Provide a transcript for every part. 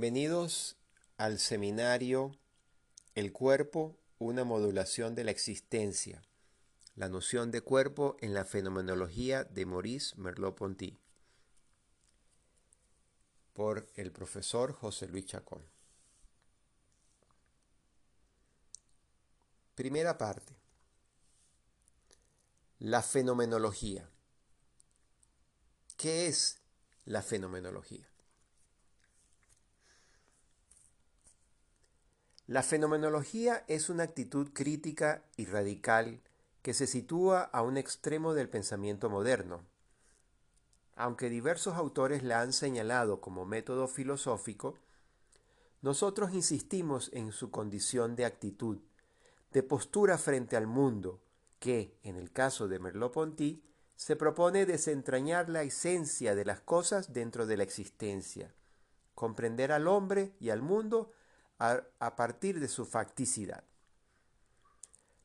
Bienvenidos al seminario El cuerpo, una modulación de la existencia. La noción de cuerpo en la fenomenología de Maurice Merleau-Ponty. Por el profesor José Luis Chacón. Primera parte. La fenomenología. ¿Qué es la fenomenología? La fenomenología es una actitud crítica y radical que se sitúa a un extremo del pensamiento moderno. Aunque diversos autores la han señalado como método filosófico, nosotros insistimos en su condición de actitud, de postura frente al mundo, que, en el caso de Merleau-Ponty, se propone desentrañar la esencia de las cosas dentro de la existencia, comprender al hombre y al mundo a, partir de su facticidad.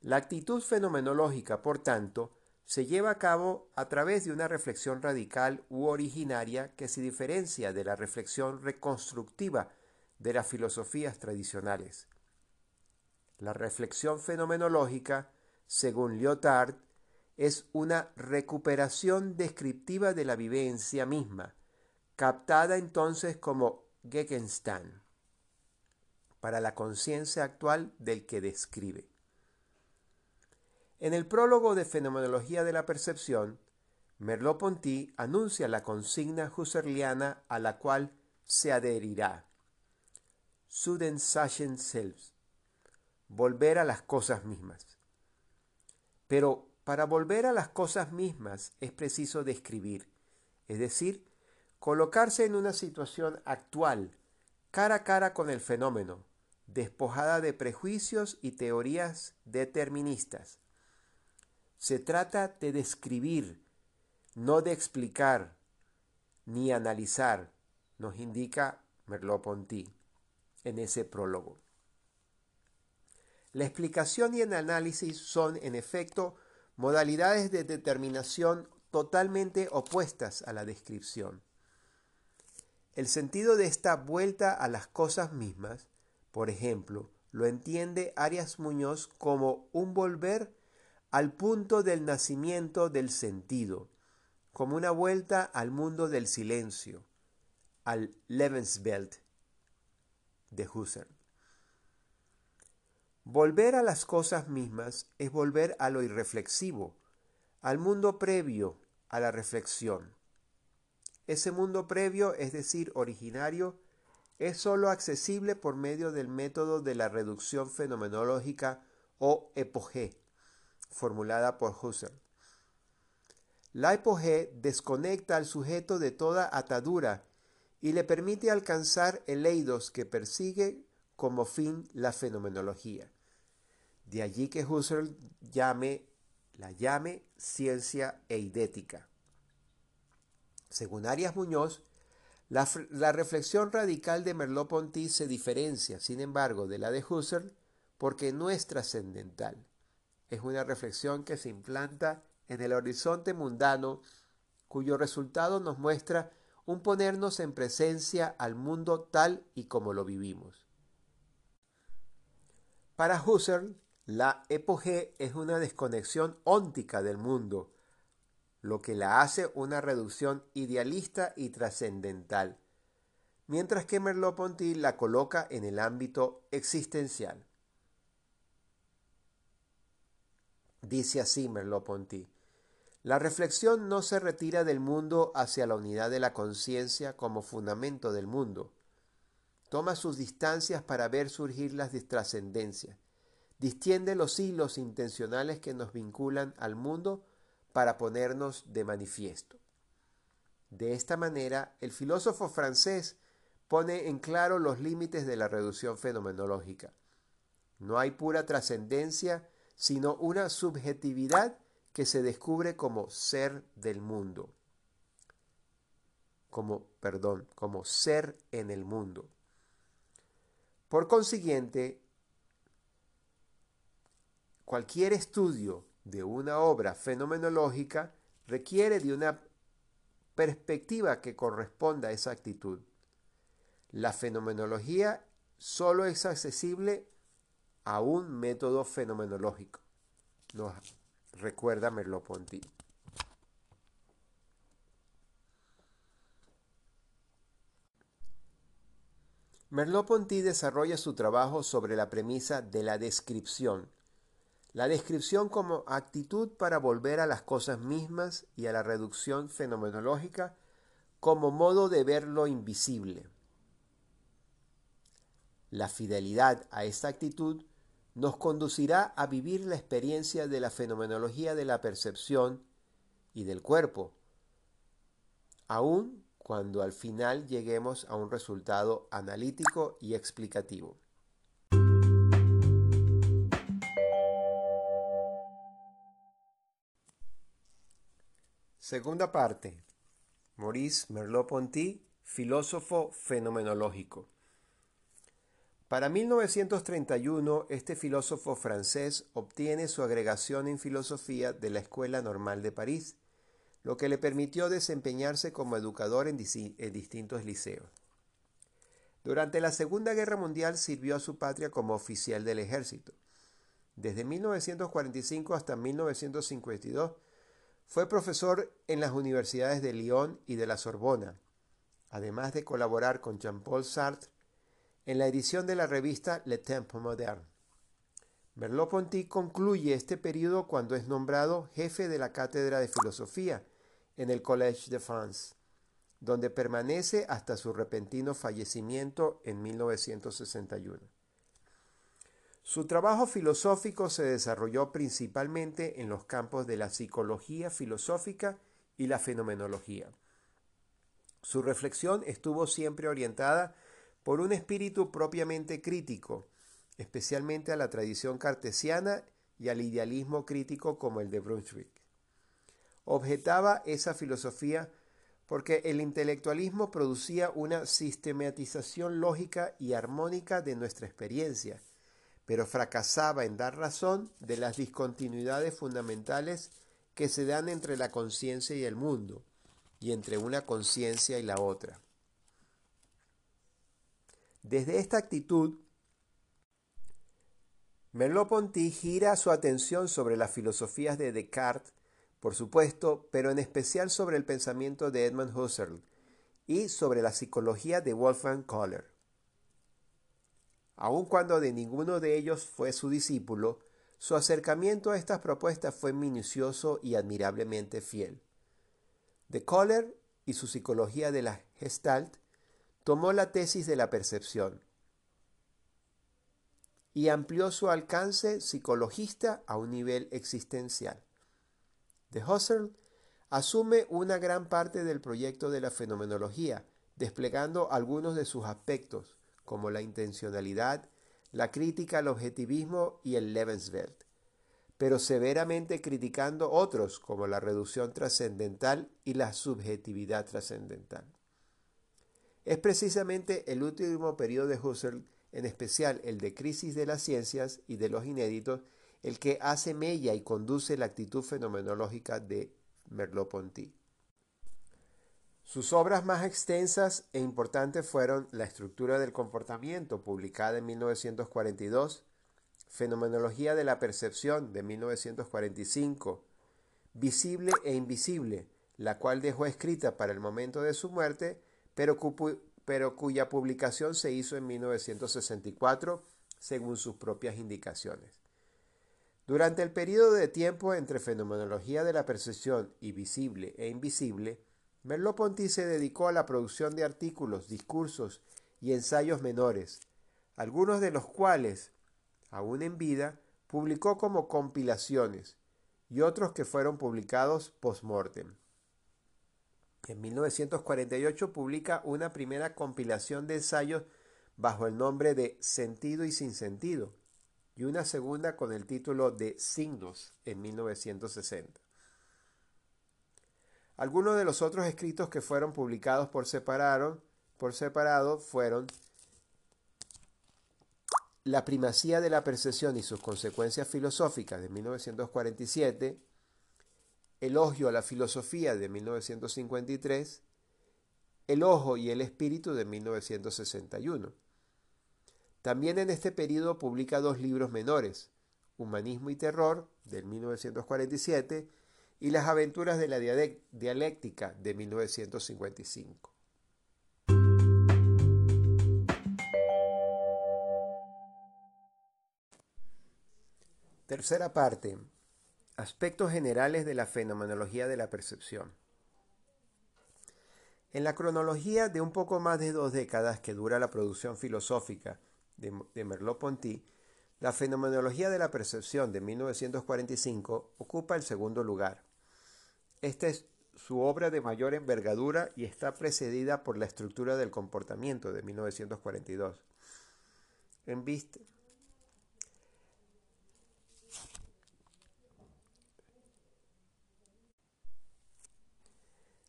La actitud fenomenológica, por tanto, se lleva a cabo a través de una reflexión radical u originaria que se diferencia de la reflexión reconstructiva de las filosofías tradicionales. La reflexión fenomenológica, según Lyotard, es una recuperación descriptiva de la vivencia misma, captada entonces como Gegenstand para la conciencia actual del que describe. En el prólogo de Fenomenología de la Percepción, Merleau-Ponty anuncia la consigna husserliana a la cual se adherirá. Sudensachen selbst. Volver a las cosas mismas. Pero para volver a las cosas mismas es preciso describir, es decir, colocarse en una situación actual, cara a cara con el fenómeno, despojada de prejuicios y teorías deterministas. Se trata de describir, no de explicar ni analizar, nos indica Merleau-Ponty en ese prólogo. La explicación y el análisis son, en efecto, modalidades de determinación totalmente opuestas a la descripción. El sentido de esta vuelta a las cosas mismas por ejemplo, lo entiende Arias Muñoz como un volver al punto del nacimiento del sentido, como una vuelta al mundo del silencio, al Lebenswelt de Husserl. Volver a las cosas mismas es volver a lo irreflexivo, al mundo previo a la reflexión. Ese mundo previo, es decir, originario, es sólo accesible por medio del método de la reducción fenomenológica o epogé, formulada por Husserl. La epogé desconecta al sujeto de toda atadura y le permite alcanzar el eidos que persigue como fin la fenomenología. De allí que Husserl llame, la llame ciencia eidética. Según Arias Muñoz, la, reflexión radical de Merleau-Ponty se diferencia, sin embargo, de la de Husserl porque no es trascendental. Es una reflexión que se implanta en el horizonte mundano cuyo resultado nos muestra un ponernos en presencia al mundo tal y como lo vivimos. Para Husserl, la epogé es una desconexión óntica del mundo, lo que la hace una reducción idealista y trascendental, mientras que Merleau-Ponty la coloca en el ámbito existencial. Dice así Merleau-Ponty, la reflexión no se retira del mundo hacia la unidad de la conciencia como fundamento del mundo. Toma sus distancias para ver surgir las trascendencias. Distiende los hilos intencionales que nos vinculan al mundo para ponernos de manifiesto. De esta manera, el filósofo francés pone en claro los límites de la reducción fenomenológica. No hay pura trascendencia, sino una subjetividad que se descubre como ser del mundo. Como, perdón, como ser en el mundo. Por consiguiente, cualquier estudio de una obra fenomenológica requiere de una perspectiva que corresponda a esa actitud. La fenomenología solo es accesible a un método fenomenológico. Nos recuerda Merleau-Ponty. Merleau-Ponty desarrolla su trabajo sobre la premisa de la descripción. La descripción como actitud para volver a las cosas mismas y a la reducción fenomenológica como modo de ver lo invisible. La fidelidad a esta actitud nos conducirá a vivir la experiencia de la fenomenología de la percepción y del cuerpo, aun cuando al final lleguemos a un resultado analítico y explicativo. Segunda parte. Maurice Merleau-Ponty, filósofo fenomenológico. Para 1931, este filósofo francés obtiene su agregación en filosofía de la Escuela Normal de París, lo que le permitió desempeñarse como educador en, distintos liceos. Durante la Segunda Guerra Mundial sirvió a su patria como oficial del ejército. Desde 1945 hasta 1952 fue profesor en las universidades de Lyon y de la Sorbona, además de colaborar con Jean-Paul Sartre en la edición de la revista Le Temps Moderne. Merleau-Ponty concluye este periodo cuando es nombrado jefe de la cátedra de filosofía en el Collège de France, donde permanece hasta su repentino fallecimiento en 1961. Su trabajo filosófico se desarrolló principalmente en los campos de la psicología filosófica y la fenomenología. Su reflexión estuvo siempre orientada por un espíritu propiamente crítico, especialmente a la tradición cartesiana y al idealismo crítico como el de Brunswick. Objetaba esa filosofía porque el intelectualismo producía una sistematización lógica y armónica de nuestra experiencia, pero fracasaba en dar razón de las discontinuidades fundamentales que se dan entre la conciencia y el mundo, y entre una conciencia y la otra. Desde esta actitud, Merleau-Ponty gira su atención sobre las filosofías de Descartes, por supuesto, pero en especial sobre el pensamiento de Edmund Husserl y sobre la psicología de Wolfgang Kohler. Aun cuando de ninguno de ellos fue su discípulo, su acercamiento a estas propuestas fue minucioso y admirablemente fiel. De Kohler y su psicología de la Gestalt tomó la tesis de la percepción y amplió su alcance psicologista a un nivel existencial. De Husserl asume una gran parte del proyecto de la fenomenología, desplegando algunos de sus aspectos, como la intencionalidad, la crítica al objetivismo y el Lebenswelt, pero severamente criticando otros, como la reducción trascendental y la subjetividad trascendental. Es precisamente el último periodo de Husserl, en especial el de crisis de las ciencias y de los inéditos, el que hace mella y conduce la actitud fenomenológica de Merleau-Ponty. Sus obras más extensas e importantes fueron La estructura del comportamiento, publicada en 1942, Fenomenología de la percepción, de 1945, Visible e invisible, la cual dejó escrita para el momento de su muerte pero, cuya publicación se hizo en 1964 según sus propias indicaciones. Durante el periodo de tiempo entre fenomenología de la percepción y visible e invisible, Merleau-Ponty se dedicó a la producción de artículos, discursos y ensayos menores, algunos de los cuales, aún en vida, publicó como compilaciones y otros que fueron publicados post-mortem. En 1948 publica una primera compilación de ensayos bajo el nombre de Sentido y sin sentido y una segunda con el título de Signos en 1960. Algunos de los otros escritos que fueron publicados por separado, por separado fueron La primacía de la percepción y sus consecuencias filosóficas de 1947, Elogio a la filosofía de 1953 El ojo y el espíritu de 1961. También en este periodo publica dos libros menores, Humanismo y Terror, del 1947, y Las aventuras de la dialéctica, de 1955. Tercera parte. Aspectos generales de la fenomenología de la percepción. En la cronología de un poco más de dos décadas que dura la producción filosófica de, Merleau-Ponty, la fenomenología de la percepción de 1945 ocupa el segundo lugar. Esta es su obra de mayor envergadura y está precedida por la estructura del comportamiento de 1942. En vista,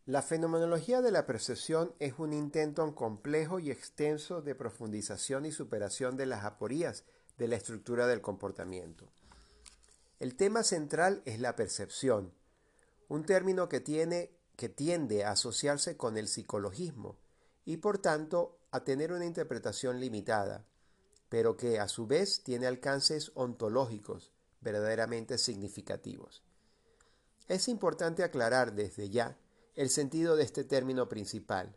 La fenomenología de la percepción es un intento complejo y extenso de profundización y superación de las aporías de la estructura del comportamiento. El tema central es la percepción, un término que, tiene, que tiende a asociarse con el psicologismo y por tanto a tener una interpretación limitada, pero que a su vez tiene alcances ontológicos verdaderamente significativos. Es importante aclarar desde ya el sentido de este término principal.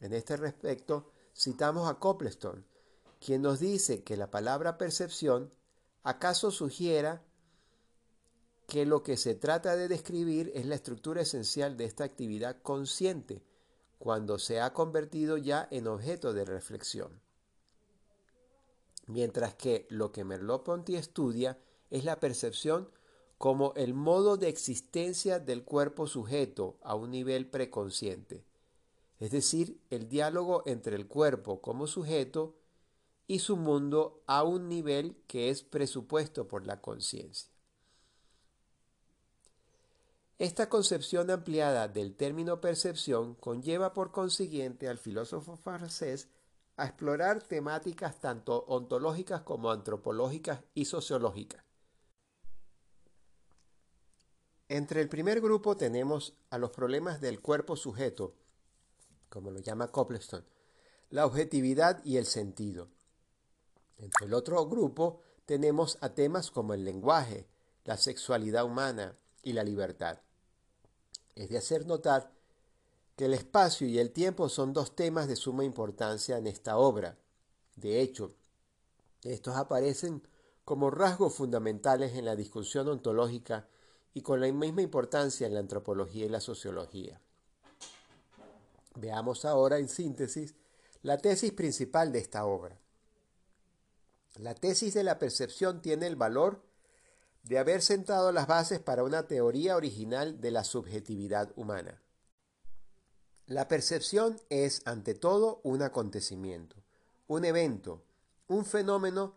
En este respecto, citamos a Copleston, quien nos dice que la palabra percepción acaso sugiera que lo que se trata de describir es la estructura esencial de esta actividad consciente, cuando se ha convertido ya en objeto de reflexión. Mientras que lo que Merleau-Ponty estudia es la percepción como el modo de existencia del cuerpo sujeto a un nivel preconsciente, es decir, el diálogo entre el cuerpo como sujeto y su mundo a un nivel que es presupuesto por la conciencia. Esta concepción ampliada del término percepción conlleva por consiguiente al filósofo francés a explorar temáticas tanto ontológicas como antropológicas y sociológicas. Entre el primer grupo tenemos a los problemas del cuerpo sujeto, como lo llama Copleston, la objetividad y el sentido. Entre el otro grupo tenemos a temas como el lenguaje, la sexualidad humana y la libertad. Es de hacer notar que el espacio y el tiempo son dos temas de suma importancia en esta obra. De hecho, estos aparecen como rasgos fundamentales en la discusión ontológica y con la misma importancia en la antropología y la sociología. Veamos ahora en síntesis la tesis principal de esta obra. La tesis de la percepción tiene el valor de haber sentado las bases para una teoría original de la subjetividad humana. La percepción es, ante todo, un acontecimiento, un evento, un fenómeno,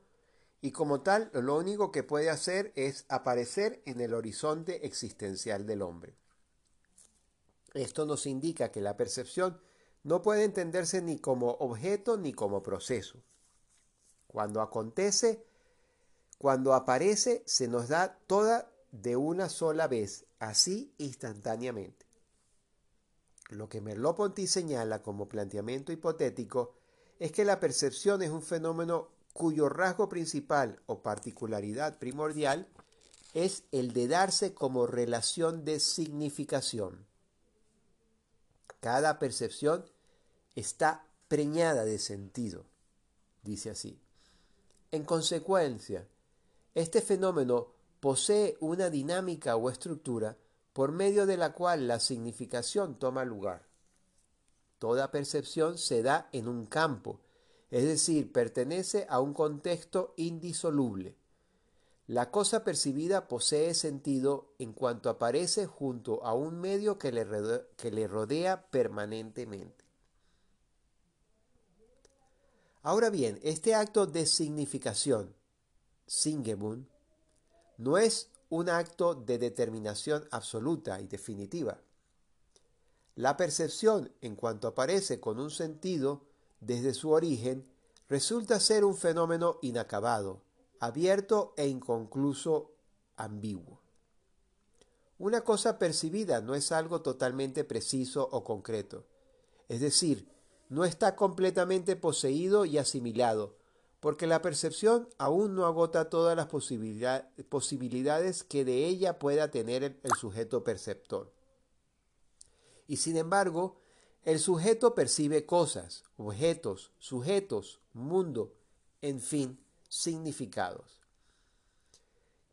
y como tal, lo único que puede hacer es aparecer en el horizonte existencial del hombre. Esto nos indica que la percepción no puede entenderse ni como objeto ni como proceso. Cuando acontece, cuando aparece, se nos da toda de una sola vez, así instantáneamente. Lo que Merleau-Ponty señala como planteamiento hipotético es que la percepción es un fenómeno cuyo rasgo principal o particularidad primordial es el de darse como relación de significación. Cada percepción está preñada de sentido, dice así. En consecuencia, este fenómeno posee una dinámica o estructura por medio de la cual la significación toma lugar. Toda percepción se da en un campo, es decir, pertenece a un contexto indisoluble. La cosa percibida posee sentido en cuanto aparece junto a un medio que le rodea, rodea permanentemente. Ahora bien, este acto de significación, No es un acto de determinación absoluta y definitiva. La percepción, en cuanto aparece con un sentido desde su origen, resulta ser un fenómeno inacabado, abierto e inconcluso ambiguo. Una cosa percibida no es algo totalmente preciso o concreto. es decir, no está completamente poseído y asimilado, porque la percepción aún no agota todas las posibilidades que de ella pueda tener el sujeto perceptor. Y sin embargo, el sujeto percibe cosas, objetos, sujetos, mundo, en fin, significados.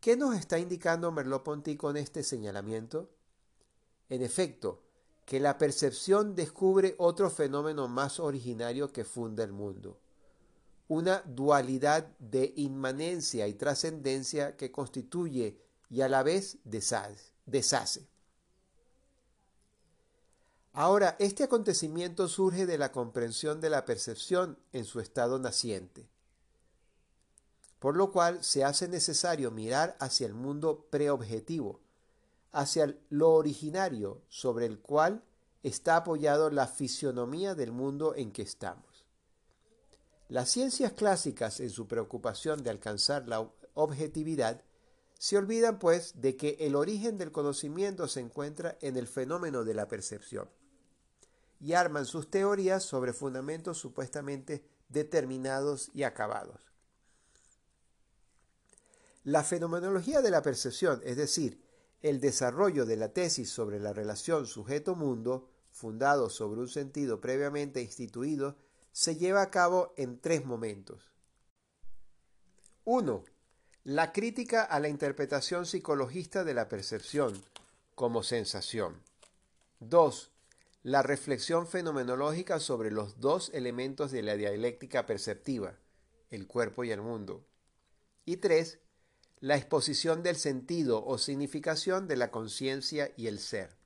¿Qué nos está indicando Merleau-Ponty con este señalamiento? En efecto, que la percepción descubre otro fenómeno más originario que funda el mundo, una dualidad de inmanencia y trascendencia que constituye y a la vez deshace. Ahora, este acontecimiento surge de la comprensión de la percepción en su estado naciente, por lo cual se hace necesario mirar hacia el mundo preobjetivo, hacia lo originario sobre el cual está apoyado la fisionomía del mundo en que estamos. Las ciencias clásicas, en su preocupación de alcanzar la objetividad, se olvidan pues de que el origen del conocimiento se encuentra en el fenómeno de la percepción y arman sus teorías sobre fundamentos supuestamente determinados y acabados. La fenomenología de la percepción, es decir, el desarrollo de la tesis sobre la relación sujeto-mundo, fundado sobre un sentido previamente instituido, se lleva a cabo en tres momentos. 1. La crítica a la interpretación psicologista de la percepción como sensación. 2. La reflexión fenomenológica sobre los dos elementos de la dialéctica perceptiva, el cuerpo y el mundo. Y 3 la exposición del sentido o significación de la conciencia y el ser.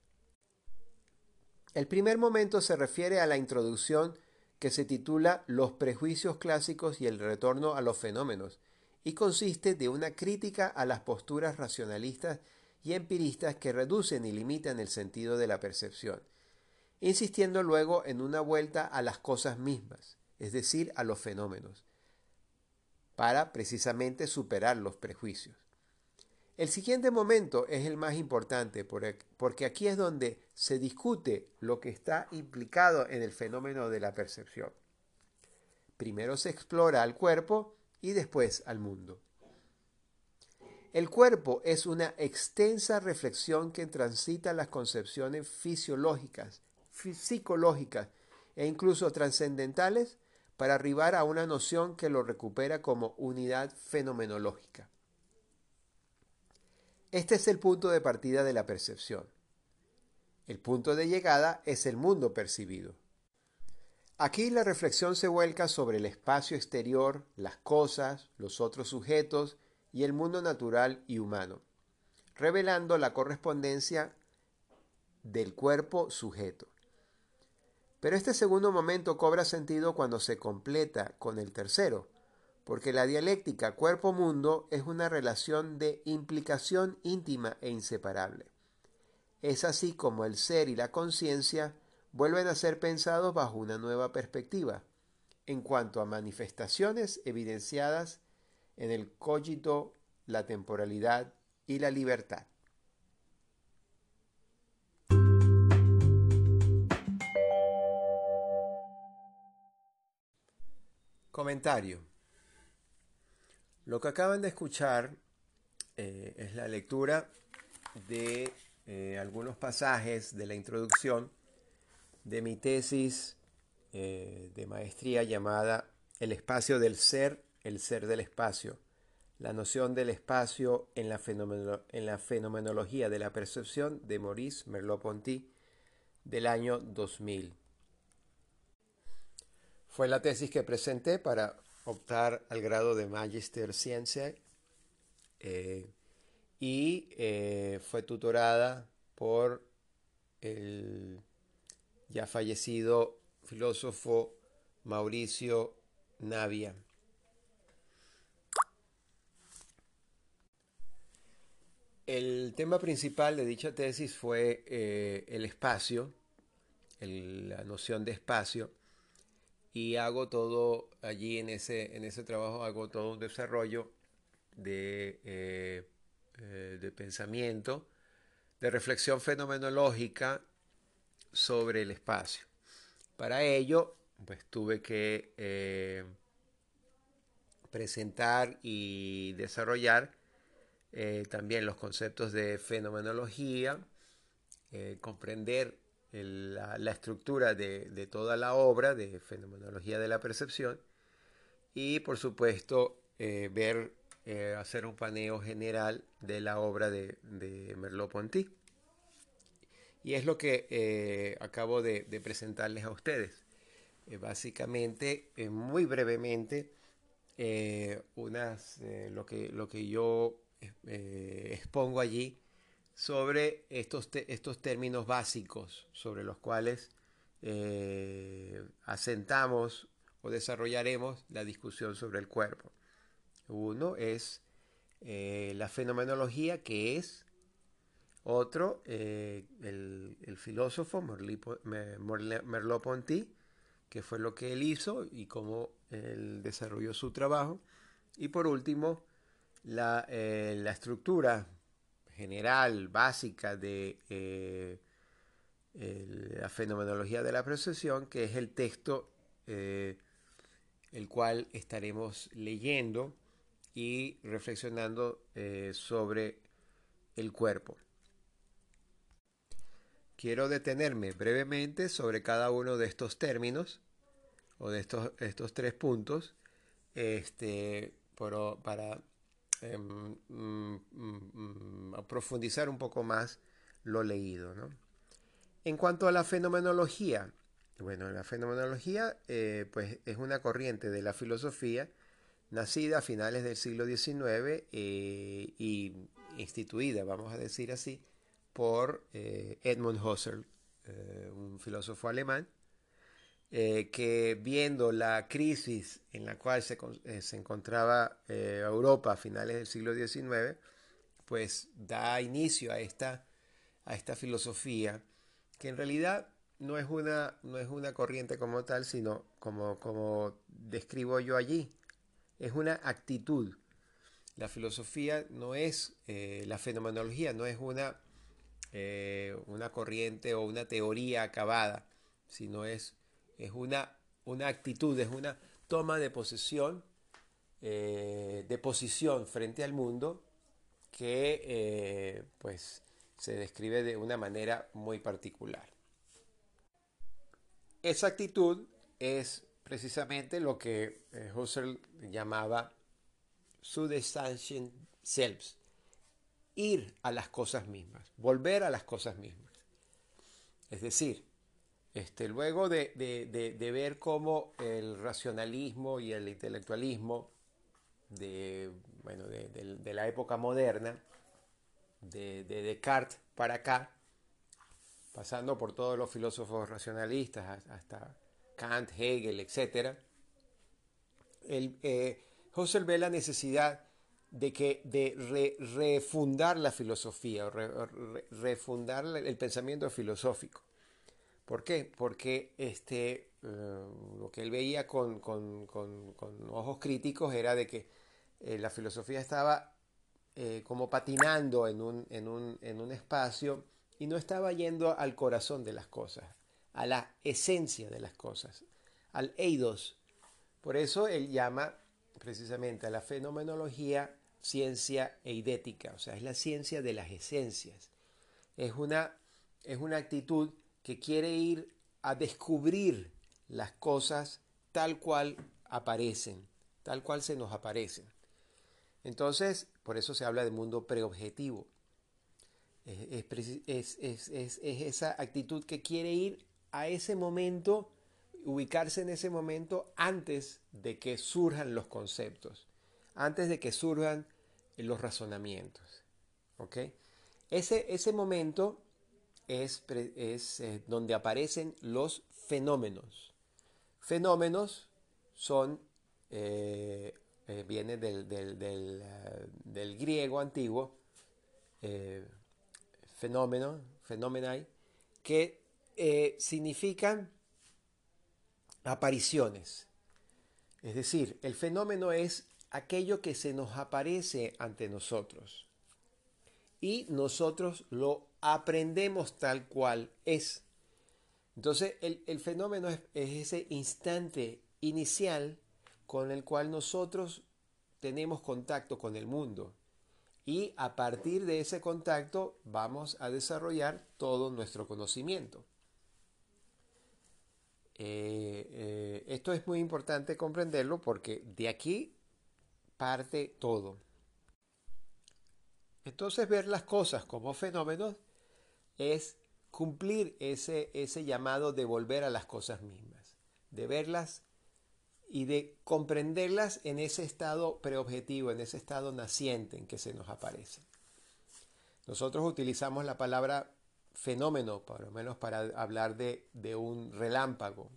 El primer momento se refiere a la introducción que se titula Los prejuicios clásicos y el retorno a los fenómenos, y consiste de una crítica a las posturas racionalistas y empiristas que reducen y limitan el sentido de la percepción, insistiendo luego en una vuelta a las cosas mismas, es decir, a los fenómenos, para precisamente superar los prejuicios. El siguiente momento es el más importante porque aquí es donde se discute lo que está implicado en el fenómeno de la percepción. Primero se explora al cuerpo y después al mundo. El cuerpo es una extensa reflexión que transita las concepciones fisiológicas, psicológicas e incluso trascendentales para arribar a una noción que lo recupera como unidad fenomenológica. Este es el punto de partida de la percepción. El punto de llegada es el mundo percibido. Aquí la reflexión se vuelca sobre el espacio exterior, las cosas, los otros sujetos y el mundo natural y humano, revelando la correspondencia del cuerpo sujeto. Pero este segundo momento cobra sentido cuando se completa con el tercero, porque la dialéctica cuerpo-mundo es una relación de implicación íntima e inseparable. Es así como el ser y la conciencia vuelven a ser pensados bajo una nueva perspectiva, en cuanto a manifestaciones evidenciadas en el cogito, la temporalidad y la libertad. Comentario. Lo que acaban de escuchar eh, es la lectura de eh, algunos pasajes de la introducción de mi tesis eh, de maestría llamada El espacio del ser, el ser del espacio, la noción del espacio en la, en la fenomenología de la percepción de Maurice Merleau-Ponty del año 2000. Fue la tesis que presenté para optar al grado de Magister Ciencia eh, y eh, fue tutorada por el ya fallecido filósofo Mauricio Navia. El tema principal de dicha tesis fue eh, el espacio, la noción de espacio, y hago todo allí en ese, en ese trabajo, hago todo un desarrollo de, eh, eh, de pensamiento, de reflexión fenomenológica sobre el espacio. Para ello, pues tuve que eh, presentar y desarrollar también los conceptos de fenomenología, eh, comprender la, estructura de, toda la obra de fenomenología de la percepción y por supuesto ver, hacer un paneo general de la obra de, de Merleau-Ponty. Y es lo que acabo de presentarles a ustedes. Eh, básicamente, eh, muy brevemente, eh, unas, lo, que, lo que yo expongo allí sobre estos, estos términos básicos sobre los cuales asentamos o desarrollaremos la discusión sobre el cuerpo. Uno es la fenomenología, que es otro, el, filósofo Merleau-Ponty, qué fue lo que él hizo y cómo él desarrolló su trabajo. Y por último, la, eh, estructura general, básica de eh, la fenomenología de la percepción, que es el texto eh, el cual estaremos leyendo y reflexionando sobre el cuerpo. Quiero detenerme brevemente sobre cada uno de estos términos o de estos, estos tres puntos este, para em, mm, mm, profundizar un poco más lo leído. En cuanto a la fenomenología, bueno, la fenomenología eh, pues es una corriente de la filosofía nacida a finales del siglo XIX eh, y instituida, vamos a decir así, por eh, Edmund Husserl, un filósofo alemán, eh, que viendo la crisis en la cual se, encontraba Europa a finales del siglo XIX, pues da inicio a esta, a esta filosofía que en realidad no es una, no es una corriente como tal, sino como, como describo yo allí, es una actitud. La filosofía no es, la fenomenología no es una eh, una corriente o una teoría acabada, sino es, es una, una actitud, es una toma de posesión, eh, de posición frente al mundo que eh, pues se describe de una manera muy particular. Esa actitud es precisamente lo que Husserl llamaba Substantial Selves, ir a las cosas mismas, volver a las cosas mismas. Es decir, este, luego de, ver cómo el racionalismo y el intelectualismo de, bueno, de, la época moderna, de, Descartes para acá, pasando por todos los filósofos racionalistas hasta Kant, Hegel, etc., el, eh, Husserl ve la necesidad de, que, de refundar la filosofía, refundar el pensamiento filosófico. ¿Por qué? Porque este, eh, lo que él veía con, ojos críticos era de que eh, la filosofía estaba eh, como patinando en un, en, un, en un espacio y no estaba yendo al corazón de las cosas, a la esencia de las cosas, al eidos. Por eso él llama precisamente a la fenomenología ciencia eidética, o sea, es la ciencia de las esencias. Es una, es una actitud que quiere ir a descubrir las cosas tal cual aparecen, tal cual se nos aparecen. Entonces, por eso se habla de mundo preobjetivo. Es, es, es, esa actitud que quiere ir a ese momento, ubicarse en ese momento antes de que surjan los conceptos, antes de que surjan los razonamientos. ¿ok? Ese, ese momento es, es eh, donde aparecen los fenómenos. Fenómenos son, eh, eh, viene del, del, griego antiguo, fenómeno, fenomenai, que significan apariciones. Es decir, el fenómeno es aquello que se nos aparece ante nosotros. Y nosotros lo aprendemos tal cual es. Entonces el, fenómeno es, ese instante inicial con el cual nosotros tenemos contacto con el mundo. Y a partir de ese contacto vamos a desarrollar todo nuestro conocimiento. Eh, eh, esto es muy importante comprenderlo porque de aquí parte todo. Entonces ver las cosas como fenómenos es cumplir ese, ese llamado de volver a las cosas mismas, de verlas y de comprenderlas en ese estado preobjetivo, en ese estado naciente en que se nos aparece. Nosotros utilizamos la palabra fenómeno, por lo menos para hablar de, un relámpago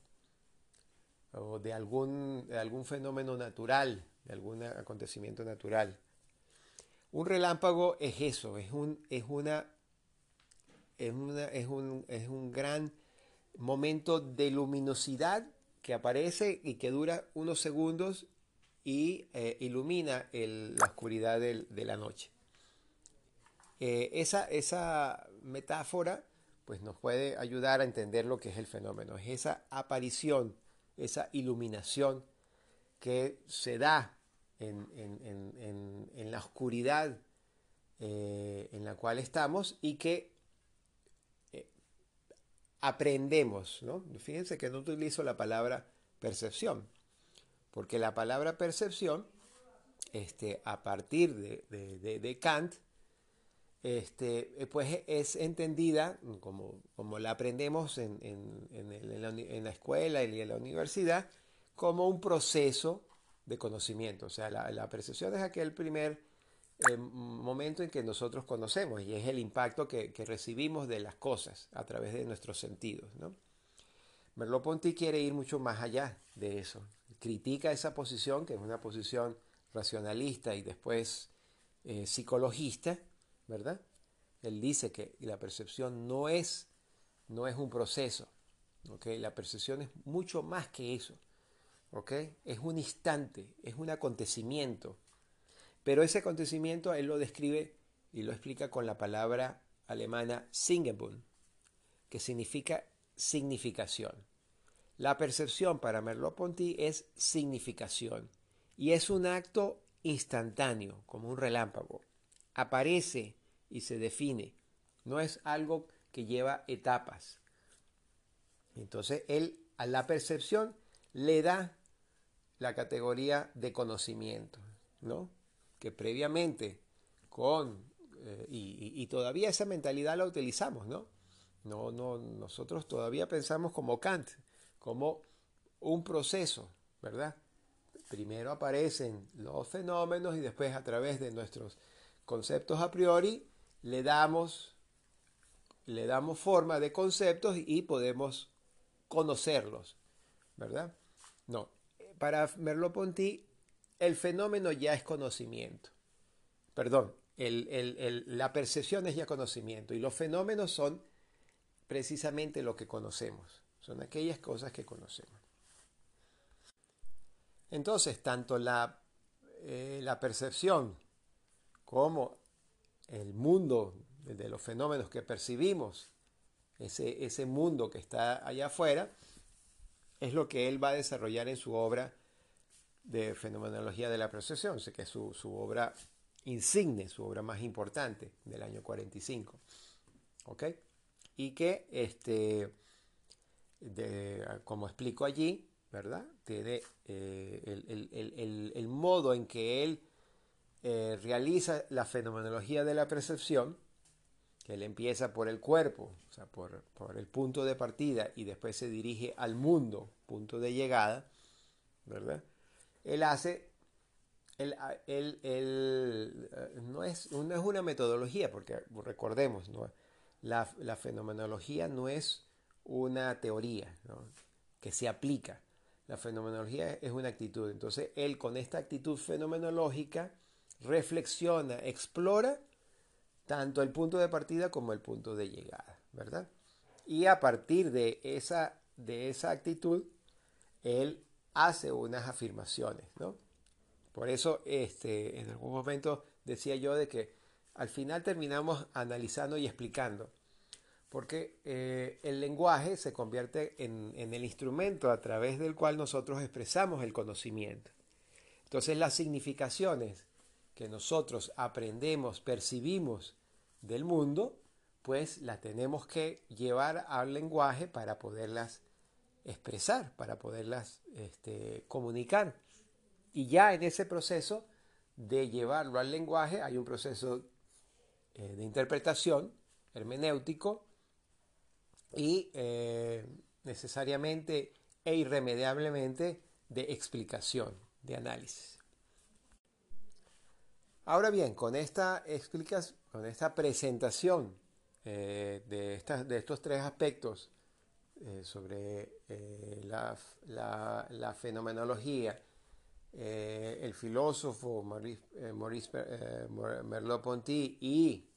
o de algún, de algún fenómeno natural, de algún acontecimiento natural. Un relámpago es eso, es, un, es, una, es, es, un, es un gran momento de luminosidad que aparece y que dura unos segundos y eh, ilumina la oscuridad de la noche. Eh, esa, esa metáfora pues nos puede ayudar a entender lo que es el fenómeno. Es esa aparición, esa iluminación que se da en, la oscuridad eh, en la cual estamos y que aprendemos. ¿no? Fíjense que no utilizo la palabra percepción, porque la palabra percepción, este, a partir de Kant, este, eh, pues es entendida, como, como la aprendemos en, la, escuela y en la universidad, como un proceso de conocimiento. O sea, la, percepción es aquel primer eh, momento en que nosotros conocemos y es el impacto que, recibimos de las cosas a través de nuestros sentidos. ¿no? Merleau-Ponty quiere ir mucho más allá de eso. Critica esa posición, que es una posición racionalista y después eh, psicologista, ¿verdad? Él dice que la percepción no es, no es un proceso, ¿ok? La percepción es mucho más que eso, ¿ok? Es un instante, es un acontecimiento. Pero ese acontecimiento él lo describe y lo explica con la palabra alemana Singebund, que significa significación. La percepción para Merleau-Ponty es significación y es un acto instantáneo, como un relámpago. Aparece y se define. No es algo que lleva etapas. Entonces él a la percepción le da la categoría de conocimiento, ¿no? Que previamente con eh, y, todavía esa mentalidad la utilizamos, ¿no? No, no, nosotros todavía pensamos como Kant, como un proceso, ¿verdad? Primero aparecen los fenómenos y después a través de nuestros conceptos a priori le damos, le damos forma de conceptos y podemos conocerlos, ¿verdad? No, para Merleau-Ponty el fenómeno ya es conocimiento. Perdón, la percepción es ya conocimiento y los fenómenos son precisamente lo que conocemos, son aquellas cosas que conocemos. Entonces, tanto la, eh, percepción como el mundo de los fenómenos que percibimos, ese mundo que está allá afuera, es lo que él va a desarrollar en su obra de fenomenología de la percepción, que es su, obra insigne, su obra más importante del año 45. ¿Ok? Y que, este, como explico allí, ¿verdad? Tiene eh, el, el, modo en que él eh, realiza la fenomenología de la percepción, que él empieza por el cuerpo, o sea, por, el punto de partida y después se dirige al mundo, punto de llegada, ¿verdad? Él hace, él, eh, no, es, no, es, una metodología, porque recordemos, ¿no? la, fenomenología no es una teoría que se aplica. La fenomenología es una actitud. Entonces, él con esta actitud fenomenológica, reflexiona, explora tanto el punto de partida como el punto de llegada, ¿verdad? Y a partir de esa, de esa actitud, él hace unas afirmaciones, ¿no? Por eso, este, en algún momento decía yo de que al final terminamos analizando y explicando, porque eh, el lenguaje se convierte en, en el instrumento a través del cual nosotros expresamos el conocimiento. Entonces las significaciones que nosotros aprendemos, percibimos del mundo, pues las tenemos que llevar al lenguaje para poderlas expresar, para poderlas este, comunicar. Y ya en ese proceso de llevarlo al lenguaje hay un proceso eh, de interpretación hermenéutico y eh, necesariamente e irremediablemente de explicación, de análisis. Ahora bien, con esta, con esta presentación eh, de, de, estos tres aspectos sobre la fenomenología, eh, el filósofo Maurice, eh, eh, Merleau-Ponty y,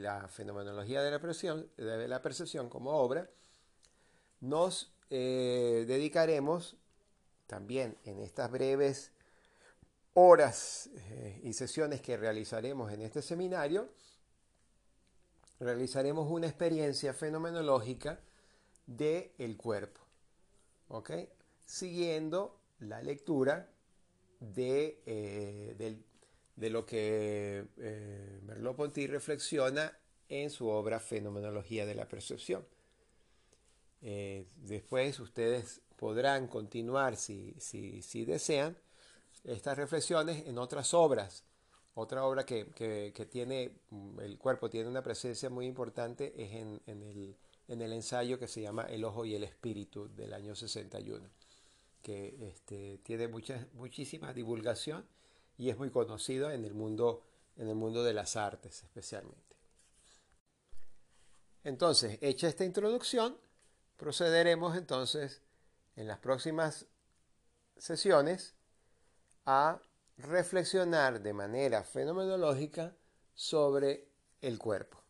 la fenomenología de la, percepción, de la percepción como obra, nos dedicaremos también en estas breves horas y sesiones que realizaremos en este seminario, realizaremos una experiencia fenomenológica del el cuerpo, ¿ok? Siguiendo la lectura de, eh, de lo que eh, Merleau-Ponty reflexiona en su obra Fenomenología de la Percepción. Eh, después ustedes podrán continuar, si, si, desean, estas reflexiones en otras obras. Otra obra que, tiene, mm, el cuerpo tiene una presencia muy importante es en, el, en el ensayo que se llama El ojo y el espíritu del año 61 que este, tiene muchísima divulgación y es muy conocido en el mundo, en el mundo de las artes especialmente. Entonces, hecha esta introducción, procederemos entonces en las próximas sesiones a reflexionar de manera fenomenológica sobre el cuerpo.